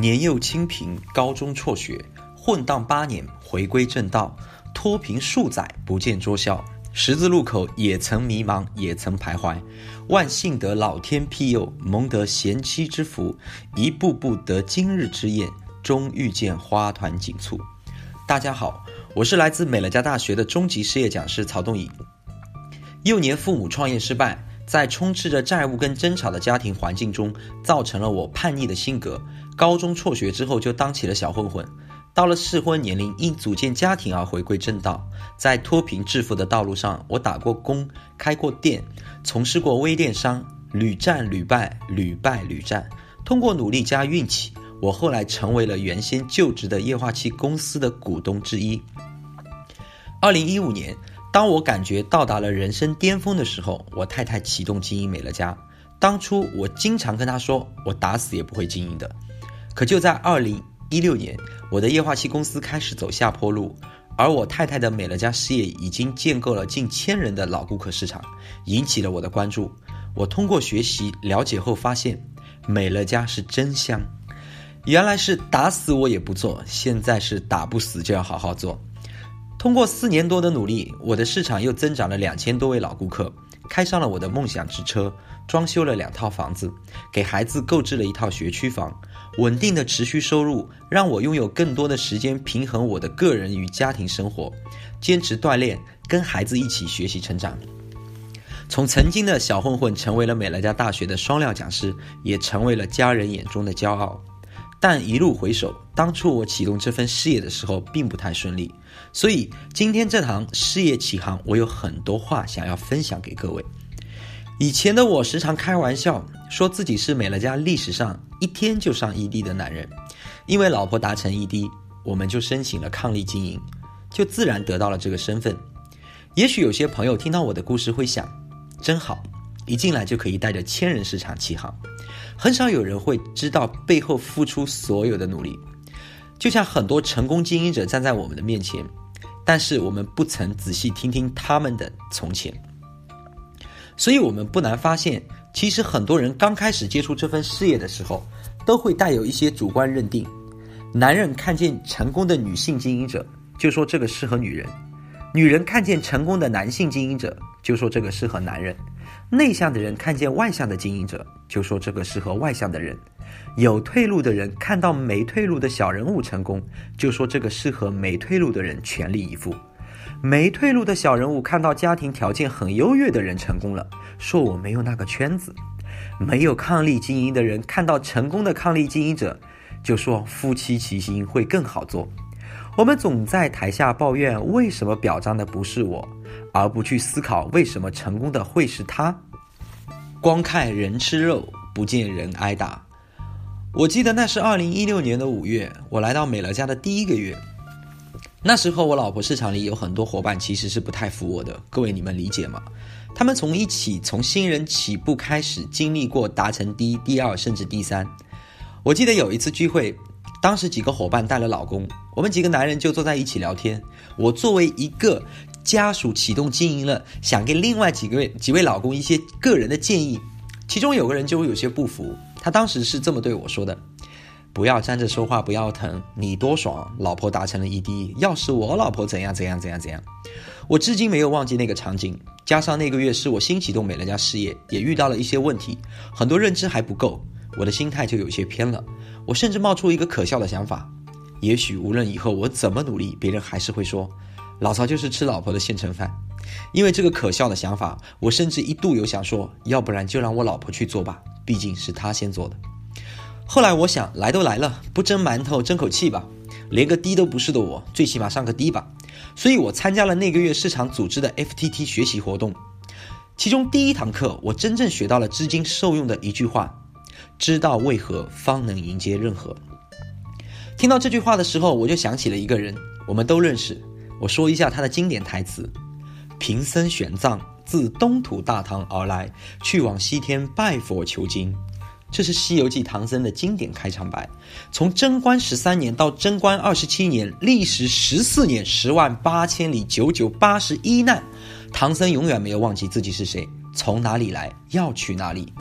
年幼清贫，高中辍学，混荡八年，回归正道，脱贫数载，不见拙效。十字路口也曾迷茫，也曾徘徊，万幸得老天庇佑，蒙得贤妻之福，一步步得今日之宴，终遇见花团锦簇。大家好，我是来自美乐家大学的中级事业讲师曹栋颖。幼年父母创业失败，在充斥着债务跟争吵的家庭环境中，造成了我叛逆的性格。高中辍学之后，就当起了小混混。到了适婚年龄，因组建家庭而回归正道。在脱贫致富的道路上，我打过工，开过店，从事过微电商，屡战屡败，屡败屡战。通过努力加运气，我后来成为了原先就职的液化气公司的股东之一。二零一五年，当我感觉到达了人生巅峰的时候，我太太启动经营美乐家。当初我经常跟她说，我打死也不会经营的。可就在二零一六年，我的液化气公司开始走下坡路，而我太太的美乐家事业已经建构了近千人的老顾客市场，引起了我的关注。我通过学习了解后发现，美乐家是真香，原来是打死我也不做，现在是打不死就要好好做。通过四年多的努力，我的市场又增长了两千多位老顾客，开上了我的梦想之车，装修了两套房子，给孩子购置了一套学区房。稳定的持续收入让我拥有更多的时间平衡我的个人与家庭生活，坚持锻炼，跟孩子一起学习成长。从曾经的小混混成为了美乐家大学的双料讲师，也成为了家人眼中的骄傲。但一路回首，当初我启动这份事业的时候并不太顺利，所以今天这堂事业启航，我有很多话想要分享给各位。以前的我时常开玩笑说自己是美乐家历史上一天就上 ED 的男人，因为老婆达成 ED，我们就申请了抗力经营，就自然得到了这个身份。也许有些朋友听到我的故事会想，真好，一进来就可以带着千人市场起航。很少有人会知道背后付出所有的努力，就像很多成功经营者站在我们的面前，但是我们不曾仔细听听他们的从前。所以，我们不难发现，其实很多人刚开始接触这份事业的时候，都会带有一些主观认定。男人看见成功的女性经营者，就说这个适合女人；女人看见成功的男性经营者，就说这个适合男人；内向的人看见外向的经营者，就说这个适合外向的人；有退路的人看到没退路的小人物成功，就说这个适合没退路的人全力以赴。没退路的小人物看到家庭条件很优越的人成功了，说我没有那个圈子；没有抗力经营的人看到成功的抗力经营者，就说夫妻齐心会更好做。我们总在台下抱怨为什么表彰的不是我，而不去思考为什么成功的会是他。光看人吃肉，不见人挨打。我记得那是二零一六年的五月，我来到美乐家的第一个月。那时候，我老婆市场里有很多伙伴其实是不太服我的，各位你们理解吗？他们从一起从新人起步开始，经历过达成第一、第二，甚至第三。我记得有一次聚会，当时几个伙伴带了老公，我们几个男人就坐在一起聊天。我作为一个家属启动经营了，想给另外几个位几位老公一些个人的建议，其中有个人就会有些不服，他当时是这么对我说的。不要站着说话不腰疼，你多爽，老婆达成了 ED。要是我老婆怎样怎样怎样怎样，我至今没有忘记那个场景。加上那个月是我新启动美乐家事业，也遇到了一些问题，很多认知还不够，我的心态就有些偏了。我甚至冒出一个可笑的想法：也许无论以后我怎么努力，别人还是会说老曹就是吃老婆的现成饭。因为这个可笑的想法，我甚至一度有想说，要不然就让我老婆去做吧，毕竟是她先做的。后来我想，来都来了，不蒸馒头争口气吧。连个 D 都不是的我，最起码上个 D 吧。所以我参加了那个月市场组织的 FTT 学习活动。其中第一堂课，我真正学到了至今受用的一句话：知道为何，方能迎接任何。听到这句话的时候，我就想起了一个人，我们都认识。我说一下他的经典台词：贫僧玄奘自东土大唐而来，去往西天拜佛求经。这是《西游记》唐僧的经典开场白。从贞观十三年到贞观二十七年，历时十四年，十万八千里，九九八十一难。唐僧永远没有忘记自己是谁，从哪里来，要去哪里。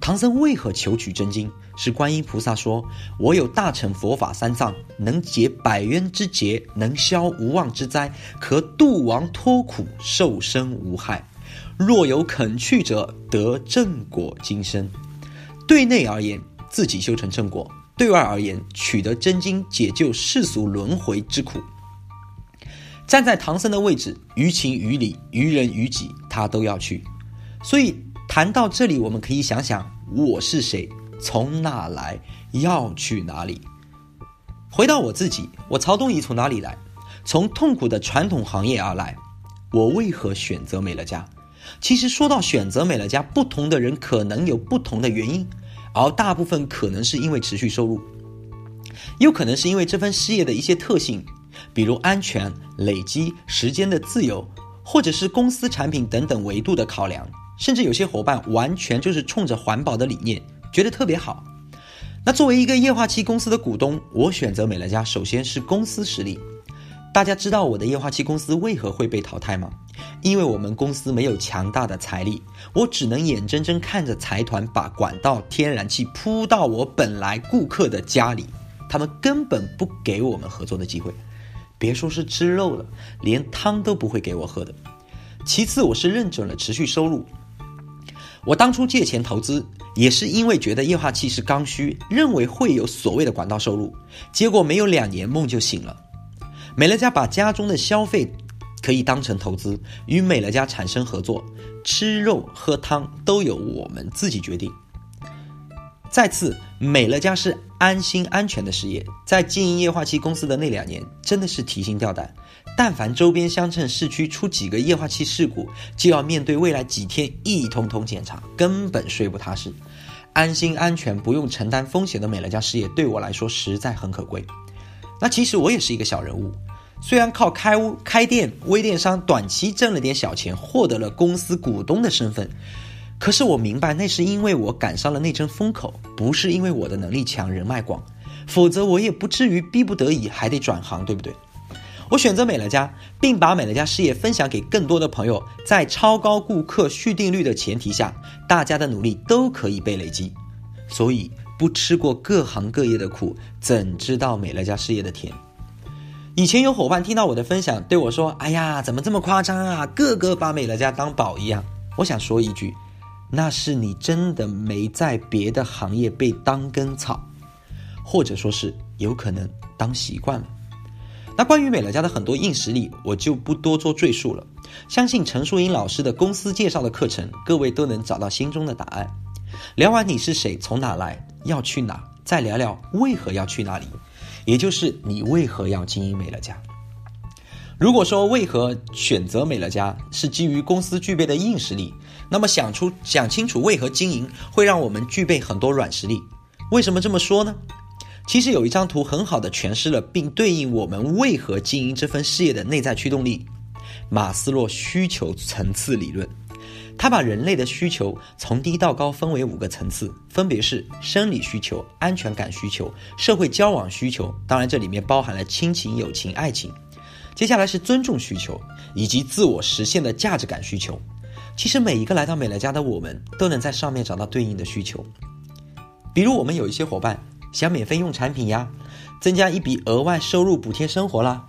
唐僧为何求取真经？是观音菩萨说：“我有大乘佛法三藏，能解百冤之结，能消无妄之灾，可度亡脱苦，受生无害。若有肯去者，得正果今生。”对内而言，自己修成正果；对外而言，取得真经，解救世俗轮回之苦。站在唐僧的位置，于情于理，于人于己，他都要去。所以谈到这里，我们可以想想：我是谁？从哪来？要去哪里？回到我自己，我曹东仪从哪里来？从痛苦的传统行业而来。我为何选择美乐家？其实说到选择美乐家，不同的人可能有不同的原因，而大部分可能是因为持续收入，有可能是因为这份事业的一些特性，比如安全、累积、时间的自由，或者是公司产品等等维度的考量，甚至有些伙伴完全就是冲着环保的理念，觉得特别好。那作为一个液化气公司的股东，我选择美乐家，首先是公司实力。大家知道我的液化气公司为何会被淘汰吗？因为我们公司没有强大的财力，我只能眼睁睁看着财团把管道天然气铺到我本来顾客的家里，他们根本不给我们合作的机会，别说是吃肉了，连汤都不会给我喝的。其次，我是认准了持续收入，我当初借钱投资也是因为觉得液化气是刚需，认为会有所谓的管道收入，结果没有两年梦就醒了。美乐家把家中的消费可以当成投资，与美乐家产生合作，吃肉喝汤都由我们自己决定。再次，美乐家是安心安全的事业，在经营液化气公司的那两年，真的是提心吊胆。但凡周边乡镇市区出几个液化气事故，就要面对未来几天一通通检查，根本睡不踏实。安心安全不用承担风险的美乐家事业，对我来说实在很可贵。那其实我也是一个小人物。虽然靠开屋开店、微电商短期挣了点小钱，获得了公司股东的身份，可是我明白那是因为我赶上了那阵风口，不是因为我的能力强、人脉广，否则我也不至于逼不得已还得转行，对不对？我选择美乐家，并把美乐家事业分享给更多的朋友，在超高顾客续订率的前提下，大家的努力都可以被累积。所以不吃过各行各业的苦，怎知道美乐家事业的甜？以前有伙伴听到我的分享，对我说：“哎呀，怎么这么夸张啊？个个把美乐家当宝一样。”我想说一句，那是你真的没在别的行业被当根草，或者说是有可能当习惯了。那关于美乐家的很多硬实力，我就不多做赘述了。相信陈树英老师的公司介绍的课程，各位都能找到心中的答案。聊完你是谁，从哪来，要去哪，再聊聊为何要去哪里。也就是你为何要经营美乐家？如果说为何选择美乐家是基于公司具备的硬实力，那么想出想清楚为何经营会让我们具备很多软实力。为什么这么说呢？其实有一张图很好的诠释了并对应我们为何经营这份事业的内在驱动力——马斯洛需求层次理论。他把人类的需求从低到高分为五个层次，分别是生理需求、安全感需求、社会交往需求，当然这里面包含了亲情、友情、爱情。接下来是尊重需求，以及自我实现的价值感需求。其实每一个来到美乐家的我们，都能在上面找到对应的需求。比如我们有一些伙伴想免费用产品呀，增加一笔额外收入补贴生活啦，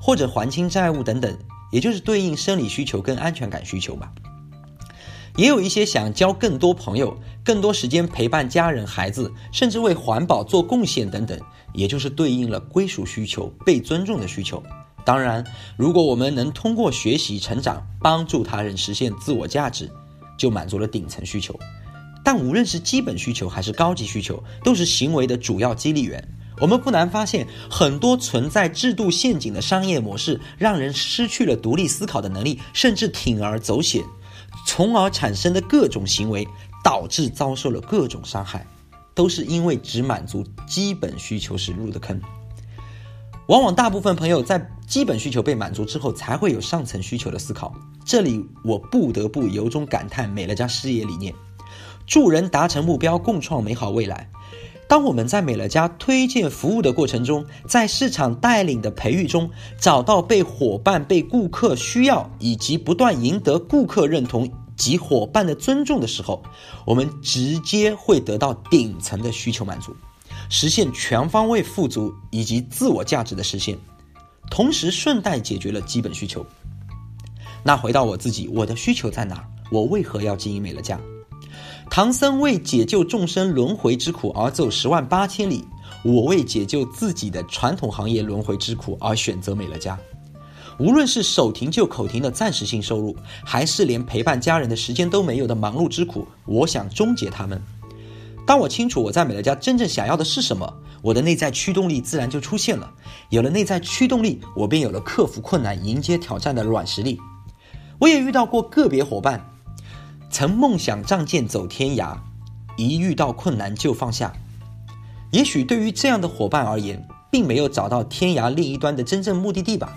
或者还清债务等等，也就是对应生理需求跟安全感需求嘛。也有一些想交更多朋友、更多时间陪伴家人、孩子，甚至为环保做贡献等等，也就是对应了归属需求、被尊重的需求。当然，如果我们能通过学习成长，帮助他人实现自我价值，就满足了顶层需求。但无论是基本需求还是高级需求，都是行为的主要激励源。我们不难发现，很多存在制度陷阱的商业模式，让人失去了独立思考的能力，甚至铤而走险。从而产生的各种行为，导致遭受了各种伤害，都是因为只满足基本需求时入的坑。往往大部分朋友在基本需求被满足之后，才会有上层需求的思考。这里我不得不由衷感叹美乐家事业理念：助人达成目标，共创美好未来。当我们在美乐家推荐服务的过程中，在市场带领的培育中，找到被伙伴、被顾客需要，以及不断赢得顾客认同及伙伴的尊重的时候，我们直接会得到顶层的需求满足，实现全方位富足以及自我价值的实现，同时顺带解决了基本需求。那回到我自己，我的需求在哪？我为何要经营美乐家？唐僧为解救众生轮回之苦而走十万八千里，我为解救自己的传统行业轮回之苦而选择美乐家。无论是手停就口停的暂时性收入，还是连陪伴家人的时间都没有的忙碌之苦，我想终结他们。当我清楚我在美乐家真正想要的是什么，我的内在驱动力自然就出现了。有了内在驱动力，我便有了克服困难、迎接挑战的软实力。我也遇到过个别伙伴，曾梦想仗剑走天涯，一遇到困难就放下。也许对于这样的伙伴而言，并没有找到天涯另一端的真正目的地吧。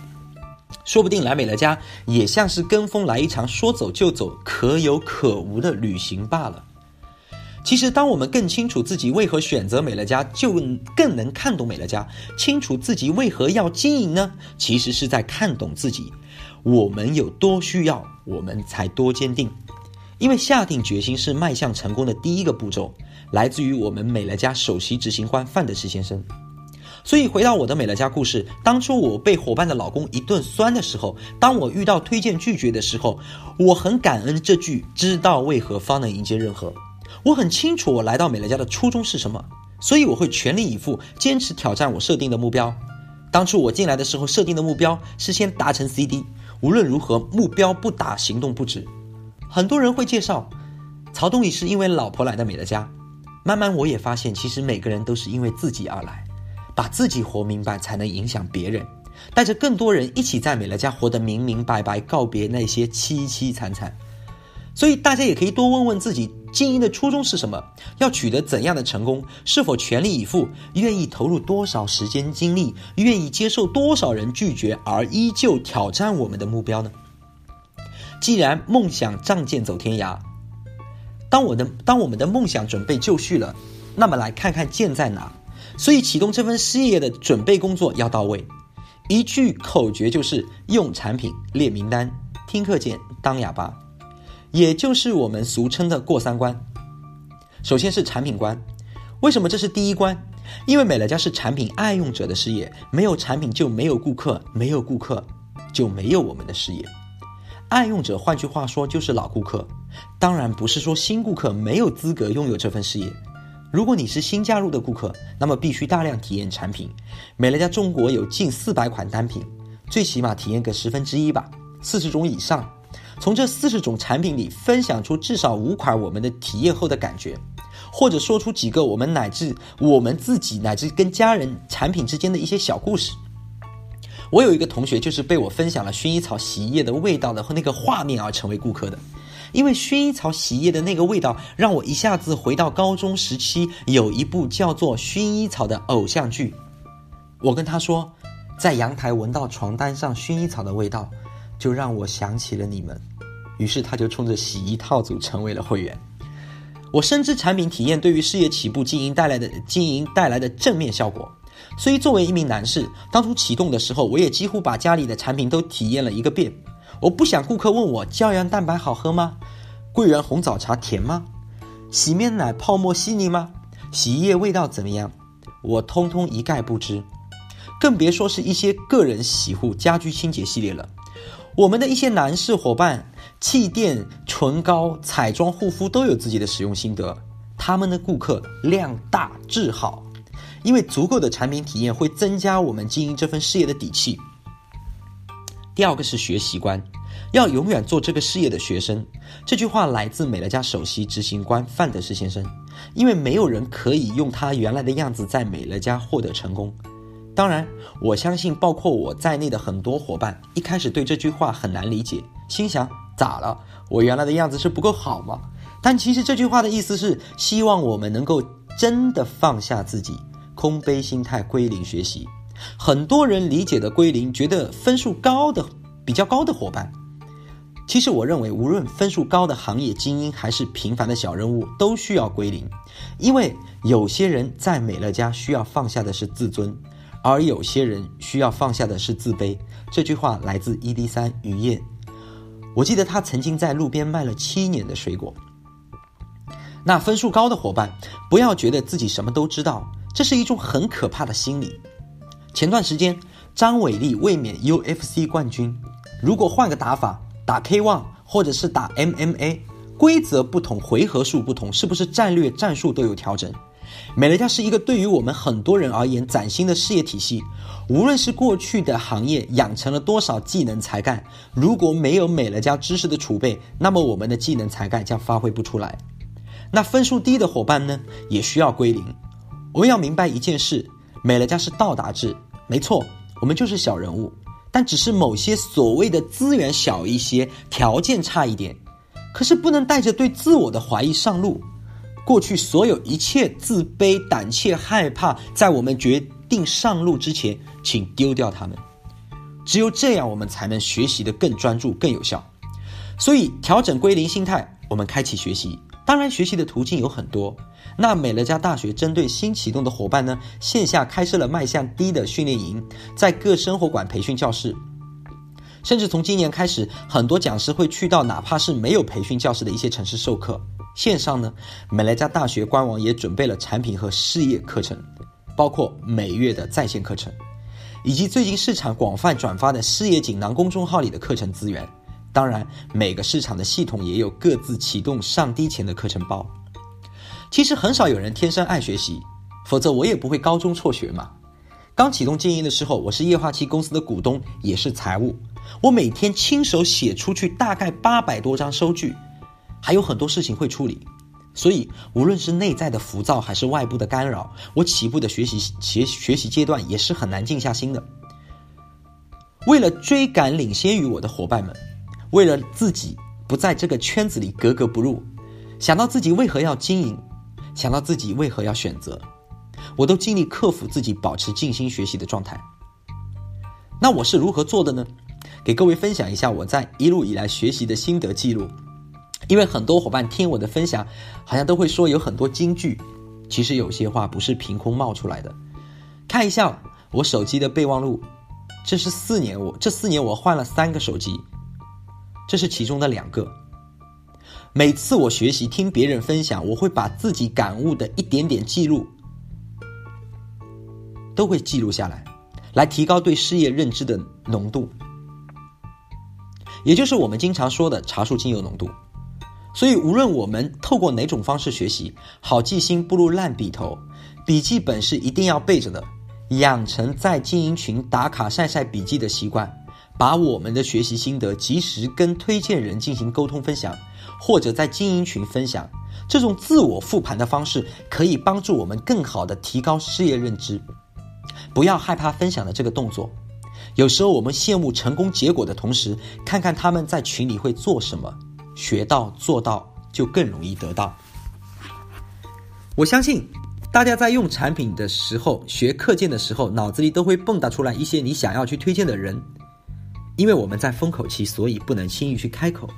说不定来美乐家也像是跟风来一场说走就走、可有可无的旅行罢了。其实，当我们更清楚自己为何选择美乐家，就更能看懂美乐家。清楚自己为何要经营呢？其实是在看懂自己。我们有多需要，我们才多坚定。因为下定决心是迈向成功的第一个步骤，来自于我们美乐家首席执行官范德士先生。所以回到我的美乐家故事，当初我被伙伴的老公一顿酸的时候，当我遇到推荐拒绝的时候，我很感恩这句“知道为何方能迎接任何”。我很清楚我来到美乐家的初衷是什么，所以我会全力以赴，坚持挑战我设定的目标。当初我进来的时候设定的目标是先达成 CD，无论如何目标不达，行动不止。很多人会介绍曹东礼是因为老婆来的美乐家，慢慢我也发现，其实每个人都是因为自己而来。把自己活明白，才能影响别人，带着更多人一起在美乐家活得明明白白，告别那些凄凄惨惨。所以大家也可以多问问自己，经营的初衷是什么？要取得怎样的成功？是否全力以赴？愿意投入多少时间精力？愿意接受多少人拒绝而依旧挑战我们的目标呢？既然梦想仗剑走天涯，当我的当我们的梦想准备就绪了，那么来看看剑在哪？所以启动这份事业的准备工作要到位，一句口诀就是用产品列名单，听课件当哑巴，也就是我们俗称的过三关。首先是产品关，为什么这是第一关？因为美乐家是产品爱用者的事业，没有产品就没有顾客，没有顾客就没有我们的事业。爱用者换句话说就是老顾客，当然不是说新顾客没有资格拥有这份事业。如果你是新加入的顾客，那么必须大量体验产品。美乐家中国有近四百款单品，最起码体验个十分之一吧，四十种以上。从这四十种产品里分享出至少五款我们的体验后的感觉，或者说出几个我们乃至我们自己乃至跟家人产品之间的一些小故事。我有一个同学就是被我分享了薰衣草洗衣液的味道的和那个画面而成为顾客的。因为薰衣草洗衣液的那个味道，让我一下子回到高中时期，有一部叫做《薰衣草》的偶像剧。我跟他说，在阳台闻到床单上薰衣草的味道，就让我想起了你们。于是他就冲着洗衣套组成为了会员。我深知产品体验对于事业起步经营带来的经营带来的正面效果，所以作为一名男士，当初启动的时候，我也几乎把家里的产品都体验了一个遍。我不想顾客问我胶原蛋白好喝吗？桂圆红枣茶甜吗？洗面奶泡沫细腻吗？洗衣液味道怎么样？我通通一概不知，更别说是一些个人洗护、家居清洁系列了。我们的一些男士伙伴，气垫、唇膏、彩妆、护肤都有自己的使用心得，他们的顾客量大质好，因为足够的产品体验会增加我们经营这份事业的底气。第二个是学习观，要永远做这个事业的学生。这句话来自美乐家首席执行官范德士先生。因为没有人可以用他原来的样子在美乐家获得成功。当然，我相信包括我在内的很多伙伴一开始对这句话很难理解，心想咋了？我原来的样子是不够好吗？但其实这句话的意思是希望我们能够真的放下自己，空杯心态归零学习。很多人理解的归零，觉得分数高的比较高的伙伴，其实我认为，无论分数高的行业精英，还是平凡的小人物，都需要归零。因为有些人在美乐家需要放下的是自尊，而有些人需要放下的是自卑。这句话来自 ED3 于燕。我记得他曾经在路边卖了七年的水果。那分数高的伙伴，不要觉得自己什么都知道，这是一种很可怕的心理。前段时间，张伟丽卫冕 UFC 冠军。如果换个打法，打 K1 或者是打 MMA，规则不同，回合数不同，是不是战略战术都有调整？美乐家是一个对于我们很多人而言崭新的事业体系。无论是过去的行业养成了多少技能才干，如果没有美乐家知识的储备，那么我们的技能才干将发挥不出来。那分数低的伙伴呢，也需要归零。我们要明白一件事：美乐家是到达制，没错，我们就是小人物，但只是某些所谓的资源小一些，条件差一点。可是不能带着对自我的怀疑上路。过去所有一切自卑、胆怯、害怕，在我们决定上路之前，请丢掉它们。只有这样，我们才能学习得更专注、更有效。所以，调整归零心态，我们开启学习。当然，学习的途径有很多。那美乐家大学针对新启动的伙伴呢，线下开设了迈向低的训练营，在各生活馆培训教室，甚至从今年开始，很多讲师会去到哪怕是没有培训教室的一些城市授课。线上呢，美乐家大学官网也准备了产品和事业课程，包括每月的在线课程，以及最近市场广泛转发的事业锦囊公众号里的课程资源。当然，每个市场的系统也有各自启动上低前的课程包。其实很少有人天生爱学习，否则我也不会高中辍学嘛。刚启动经营的时候，我是液化气公司的股东，也是财务。我每天亲手写出去大概八百多张收据，还有很多事情会处理。所以，无论是内在的浮躁还是外部的干扰，我起步的学习学学习阶段也是很难静下心的。为了追赶领先于我的伙伴们。为了自己不在这个圈子里格格不入，想到自己为何要经营，想到自己为何要选择，我都尽力克服自己，保持静心学习的状态。那我是如何做的呢？给各位分享一下我在一路以来学习的心得记录。因为很多伙伴听我的分享，好像都会说有很多金句，其实有些话不是凭空冒出来的。看一下我手机的备忘录，这是四年我这四年我换了三个手机。这是其中的两个。每次我学习听别人分享，我会把自己感悟的一点点记录，都会记录下来，来提高对事业认知的浓度，也就是我们经常说的茶树精油浓度。所以，无论我们透过哪种方式学习，好记性不如烂笔头，笔记本是一定要备着的，养成在经营群打卡晒晒笔记的习惯。把我们的学习心得及时跟推荐人进行沟通分享，或者在经营群分享，这种自我复盘的方式可以帮助我们更好的提高事业认知。不要害怕分享的这个动作。有时候我们羡慕成功结果的同时，看看他们在群里会做什么，学到做到就更容易得到。我相信大家在用产品的时候、学课件的时候，脑子里都会蹦跶出来一些你想要去推荐的人。因为我们在封口期，所以不能轻易去开口。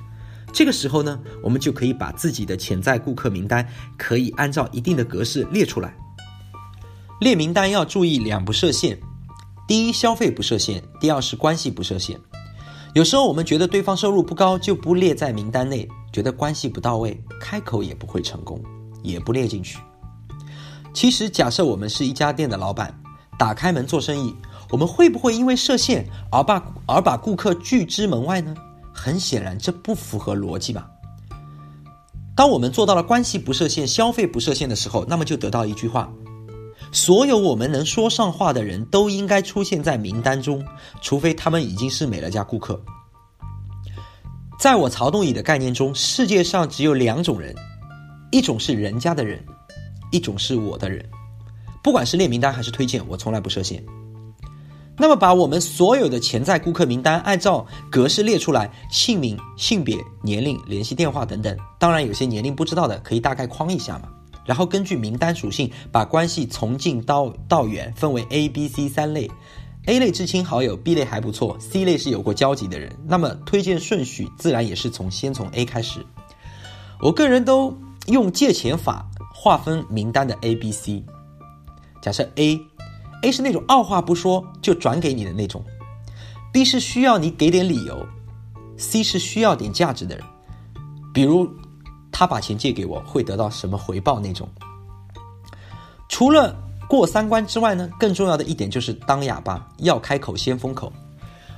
这个时候呢，我们就可以把自己的潜在顾客名单，可以按照一定的格式列出来。列名单要注意两不设限：第一，消费不设限；第二是关系不设限。有时候我们觉得对方收入不高，就不列在名单内；觉得关系不到位，开口也不会成功，也不列进去。其实，假设我们是一家店的老板，打开门做生意。我们会不会因为设限而把而把顾客拒之门外呢？很显然，这不符合逻辑吧。当我们做到了关系不设限、消费不设限的时候，那么就得到一句话：所有我们能说上话的人都应该出现在名单中，除非他们已经是美乐家顾客。在我曹东仪的概念中，世界上只有两种人，一种是人家的人，一种是我的人。不管是列名单还是推荐，我从来不设限。那么，把我们所有的潜在顾客名单按照格式列出来，姓名、性别、年龄、联系电话等等。当然，有些年龄不知道的，可以大概框一下嘛。然后根据名单属性，把关系从近到到远分为 A、B、C 三类。A 类至亲好友，B 类还不错，C 类是有过交集的人。那么推荐顺序自然也是从先从 A 开始。我个人都用借钱法划分名单的 A、B、C。假设 A。A 是那种二话不说就转给你的那种，B 是需要你给点理由，C 是需要点价值的人，比如他把钱借给我会得到什么回报那种。除了过三关之外呢，更重要的一点就是当哑巴，要开口先封口。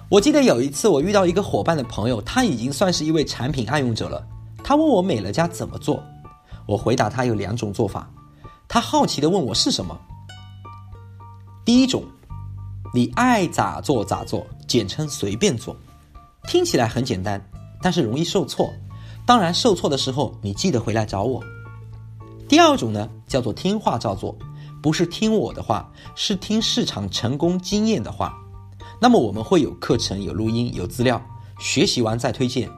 我记得有一次我遇到一个伙伴的朋友，他已经算是一位产品爱用者了。他问我美乐家怎么做，我回答他有两种做法。他好奇的问我是什么。第一种，你爱咋做咋做，简称随便做，听起来很简单，但是容易受挫。当然，受挫的时候你记得回来找我。第二种呢，叫做听话照做，不是听我的话，是听市场成功经验的话。那么我们会有课程、有录音、有资料，学习完再推荐。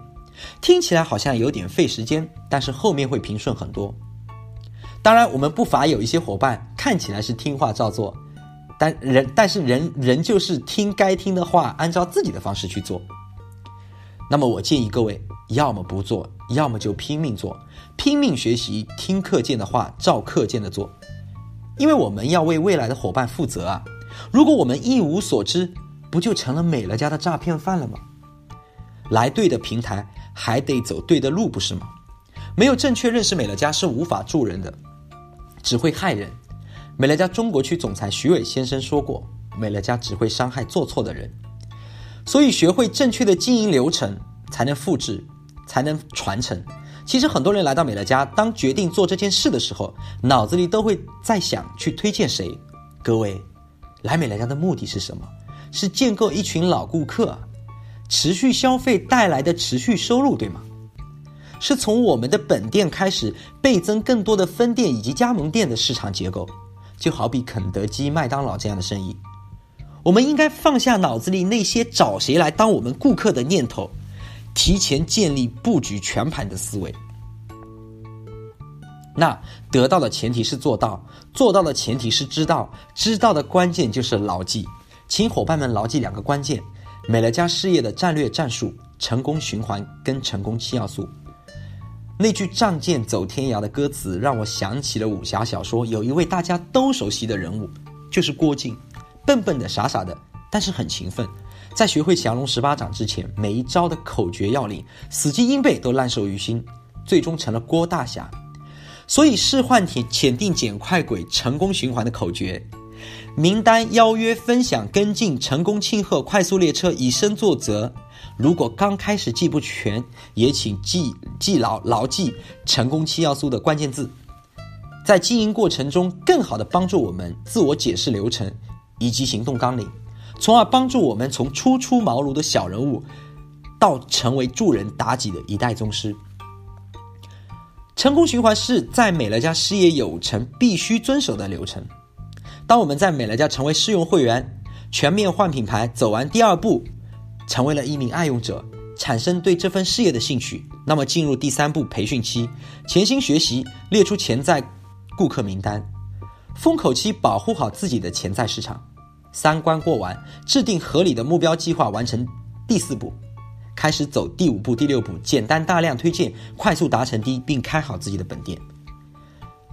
听起来好像有点费时间，但是后面会平顺很多。当然，我们不乏有一些伙伴看起来是听话照做，但人但是人人就是听该听的话，按照自己的方式去做。那么我建议各位，要么不做，要么就拼命做，拼命学习，听课件的话，照课件的做，因为我们要为未来的伙伴负责啊！如果我们一无所知，不就成了美乐家的诈骗犯了吗？来对的平台，还得走对的路，不是吗？没有正确认识美乐家是无法助人的，只会害人。美乐家中国区总裁徐伟先生说过：“美乐家只会伤害做错的人。”所以，学会正确的经营流程，才能复制，才能传承。其实，很多人来到美乐家，当决定做这件事的时候，脑子里都会在想去推荐谁。各位，来美乐家的目的是什么？是建构一群老顾客，持续消费带来的持续收入，对吗？是从我们的本店开始倍增更多的分店以及加盟店的市场结构，就好比肯德基、麦当劳这样的生意。我们应该放下脑子里那些找谁来当我们顾客的念头，提前建立布局全盘的思维。那得到的前提是做到，做到的前提是知道，知道的关键就是牢记。请伙伴们牢记两个关键：美乐家事业的战略战术、成功循环跟成功七要素。那句“仗剑走天涯”的歌词让我想起了武侠小说，有一位大家都熟悉的人物，就是郭靖。笨笨的、傻傻的，但是很勤奋。在学会降龙十八掌之前，每一招的口诀要领，死记硬背都烂熟于心，最终成了郭大侠。所以，释幻铁潜定捡快轨成功循环的口诀。名单邀约分享跟进成功庆贺快速列车以身作则。如果刚开始记不全，也请记记牢牢记成功七要素的关键字，在经营过程中更好地帮助我们自我解释流程以及行动纲领，从而帮助我们从初出茅庐的小人物到成为助人达己的一代宗师。成功循环是在美乐家事业有成必须遵守的流程。当我们在美乐家成为试用会员，全面换品牌，走完第二步，成为了一名爱用者，产生对这份事业的兴趣，那么进入第三步培训期，潜心学习，列出潜在顾客名单，封口期保护好自己的潜在市场，三关过完，制定合理的目标计划，完成第四步，开始走第五步、第六步，简单大量推荐，快速达成第，并开好自己的本店。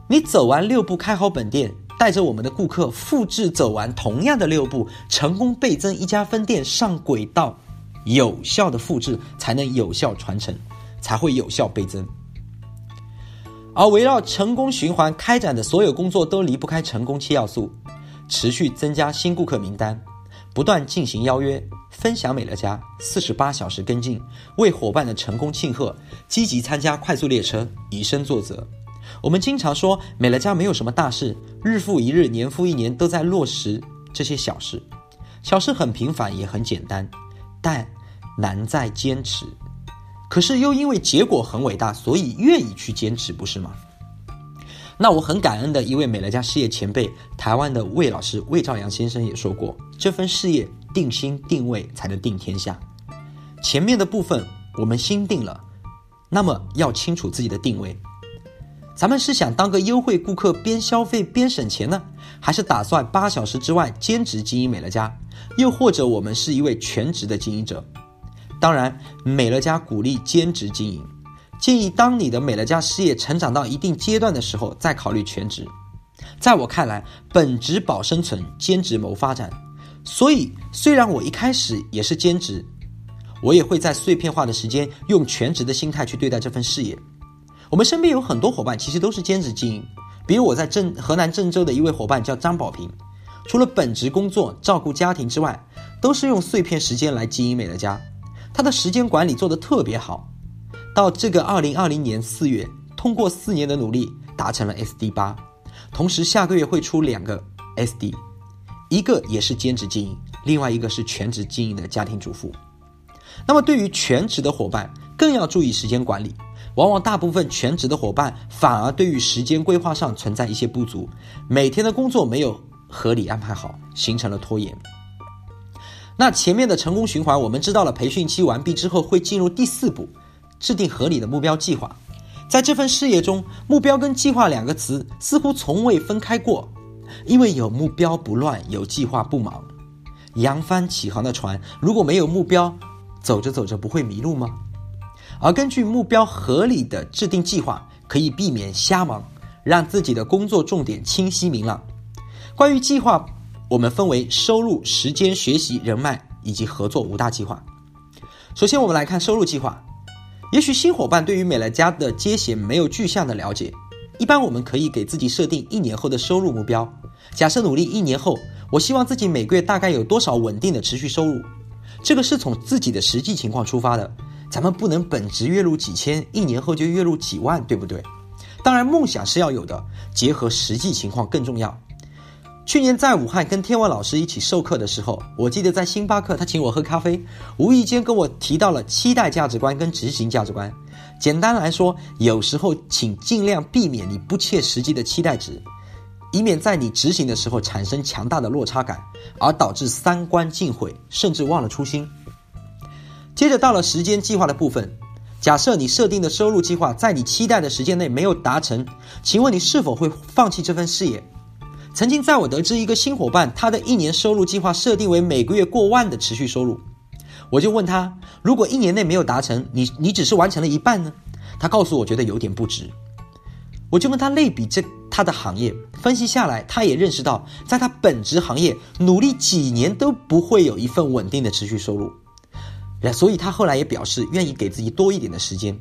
你走完六步，开好本店。带着我们的顾客复制走完同样的六步，成功倍增一家分店上轨道，有效的复制才能有效传承，才会有效倍增。而围绕成功循环开展的所有工作都离不开成功七要素：持续增加新顾客名单，不断进行邀约，分享美乐家，四十八小时跟进，为伙伴的成功庆贺，积极参加快速列车，以身作则。我们经常说美乐家没有什么大事，日复一日，年复一年，都在落实这些小事。小事很平凡，也很简单，但难在坚持。可是又因为结果很伟大，所以愿意去坚持，不是吗？那我很感恩的一位美乐家事业前辈，台湾的魏老师魏兆阳先生也说过：这份事业定心定位才能定天下。前面的部分我们心定了，那么要清楚自己的定位。咱们是想当个优惠顾客，边消费边省钱呢，还是打算八小时之外兼职经营美乐家？又或者我们是一位全职的经营者？当然，美乐家鼓励兼职经营，建议当你的美乐家事业成长到一定阶段的时候，再考虑全职。在我看来，本职保生存，兼职谋发展。所以，虽然我一开始也是兼职，我也会在碎片化的时间，用全职的心态去对待这份事业。我们身边有很多伙伴，其实都是兼职经营。比如我在郑河南郑州的一位伙伴叫张宝平，除了本职工作照顾家庭之外，都是用碎片时间来经营美乐家。他的时间管理做得特别好。到这个二零二零年四月，通过四年的努力，达成了 SD 八，同时下个月会出两个 SD，一个也是兼职经营，另外一个是全职经营的家庭主妇。那么对于全职的伙伴，更要注意时间管理。往往大部分全职的伙伴反而对于时间规划上存在一些不足，每天的工作没有合理安排好，形成了拖延。那前面的成功循环，我们知道了，培训期完毕之后会进入第四步，制定合理的目标计划。在这份事业中，目标跟计划两个词似乎从未分开过，因为有目标不乱，有计划不忙。扬帆起航的船，如果没有目标，走着走着不会迷路吗？而根据目标合理的制定计划，可以避免瞎忙，让自己的工作重点清晰明朗。关于计划，我们分为收入、时间、学习、人脉以及合作五大计划。首先，我们来看收入计划。也许新伙伴对于美乐家的接衔没有具象的了解，一般我们可以给自己设定一年后的收入目标。假设努力一年后，我希望自己每个月大概有多少稳定的持续收入？这个是从自己的实际情况出发的。咱们不能本职月入几千，一年后就月入几万，对不对？当然，梦想是要有的，结合实际情况更重要。去年在武汉跟天文老师一起授课的时候，我记得在星巴克，他请我喝咖啡，无意间跟我提到了期待价值观跟执行价值观。简单来说，有时候请尽量避免你不切实际的期待值，以免在你执行的时候产生强大的落差感，而导致三观尽毁，甚至忘了初心。接着到了时间计划的部分，假设你设定的收入计划在你期待的时间内没有达成，请问你是否会放弃这份事业？曾经在我得知一个新伙伴，他的一年收入计划设定为每个月过万的持续收入，我就问他，如果一年内没有达成，你你只是完成了一半呢？他告诉我觉得有点不值，我就跟他类比这他的行业，分析下来，他也认识到，在他本职行业努力几年都不会有一份稳定的持续收入。所以他后来也表示愿意给自己多一点的时间。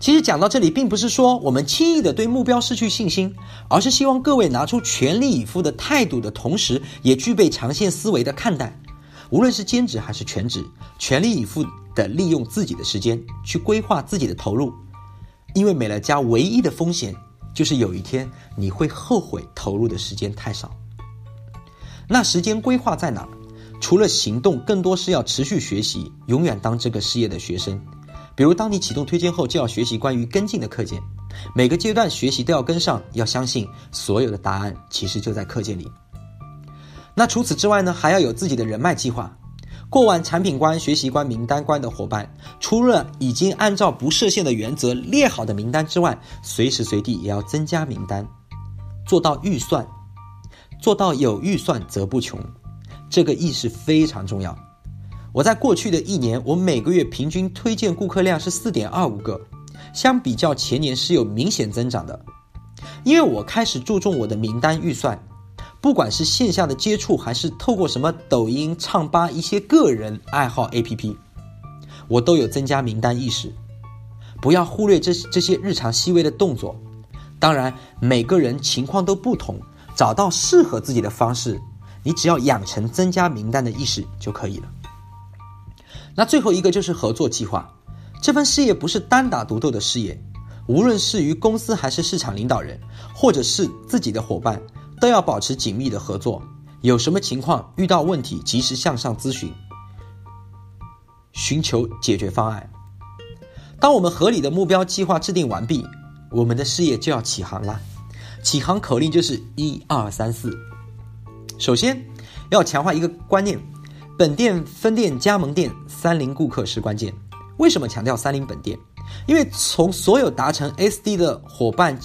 其实讲到这里，并不是说我们轻易的对目标失去信心，而是希望各位拿出全力以赴的态度的同时，也具备长线思维的看待。无论是兼职还是全职，全力以赴的利用自己的时间去规划自己的投入。因为美乐家唯一的风险就是有一天你会后悔投入的时间太少。那时间规划在哪？除了行动，更多是要持续学习，永远当这个事业的学生。比如，当你启动推荐后，就要学习关于跟进的课件，每个阶段学习都要跟上，要相信所有的答案其实就在课件里。那除此之外呢，还要有自己的人脉计划。过完产品关、学习关、名单关的伙伴，除了已经按照不设限的原则列好的名单之外，随时随地也要增加名单，做到预算，做到有预算则不穷。这个意识非常重要。我在过去的一年，我每个月平均推荐顾客量是四点二五个，相比较前年是有明显增长的。因为我开始注重我的名单预算，不管是线下的接触，还是透过什么抖音、唱吧一些个人爱好 APP，我都有增加名单意识。不要忽略这这些日常细微的动作。当然，每个人情况都不同，找到适合自己的方式。你只要养成增加名单的意识就可以了。那最后一个就是合作计划。这份事业不是单打独斗的事业，无论是与公司还是市场领导人，或者是自己的伙伴，都要保持紧密的合作。有什么情况遇到问题，及时向上咨询，寻求解决方案。当我们合理的目标计划制定完毕，我们的事业就要起航了。起航口令就是一二三四。首先，要强化一个观念：本店、分店、加盟店，三零顾客是关键。为什么强调三零本店？因为从所有达成 SD 的伙伴，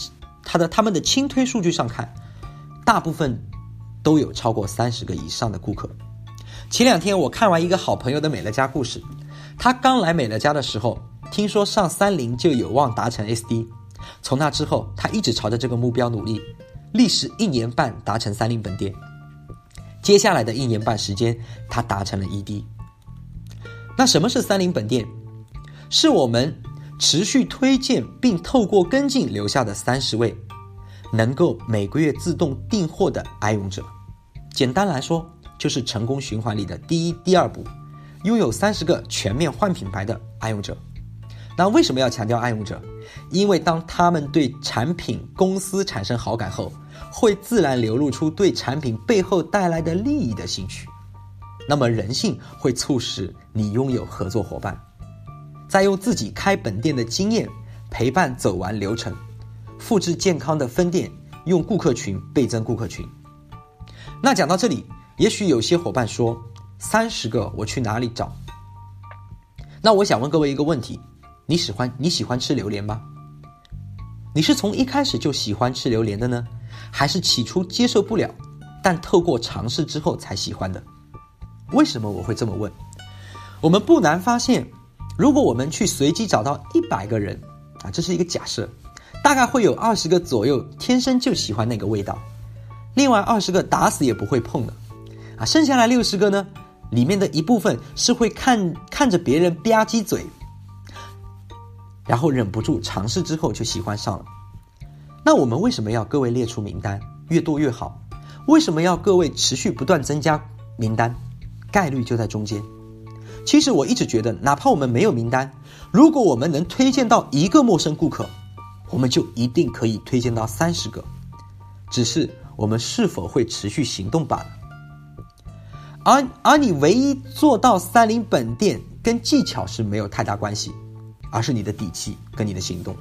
他的他们的轻推数据上看，大部分都有超过三十个以上的顾客。前两天我看完一个好朋友的美乐家故事，他刚来美乐家的时候，听说上三零就有望达成 SD，从那之后，他一直朝着这个目标努力，历时一年半达成三零本店。接下来的一年半时间，他达成了 ED。那什么是三零本店？是我们持续推荐并透过跟进留下的三十位，能够每个月自动订货的爱用者。简单来说，就是成功循环里的第一、第二步，拥有三十个全面换品牌的爱用者。那为什么要强调爱用者？因为当他们对产品公司产生好感后，会自然流露出对产品背后带来的利益的兴趣。那么人性会促使你拥有合作伙伴。再用自己开本店的经验陪伴走完流程，复制健康的分店，用顾客群倍增顾客群。那讲到这里，也许有些伙伴说：“三十个我去哪里找？”那我想问各位一个问题：你喜欢你喜欢吃榴莲吗？你是从一开始就喜欢吃榴莲的呢，还是起初接受不了，但透过尝试之后才喜欢的？为什么我会这么问？我们不难发现。如果我们去随机找到一百个人，啊，这是一个假设，大概会有二十个左右天生就喜欢那个味道，另外二十个打死也不会碰的，啊，剩下来六十个呢，里面的一部分是会看看着别人吧唧嘴，然后忍不住尝试之后就喜欢上了。那我们为什么要各位列出名单，越多越好？为什么要各位持续不断增加名单？概率就在中间。其实我一直觉得，哪怕我们没有名单，如果我们能推荐到一个陌生顾客，我们就一定可以推荐到三十个，只是我们是否会持续行动罢了。而而你唯一做到三零本店，跟技巧是没有太大关系，而是你的底气跟你的行动。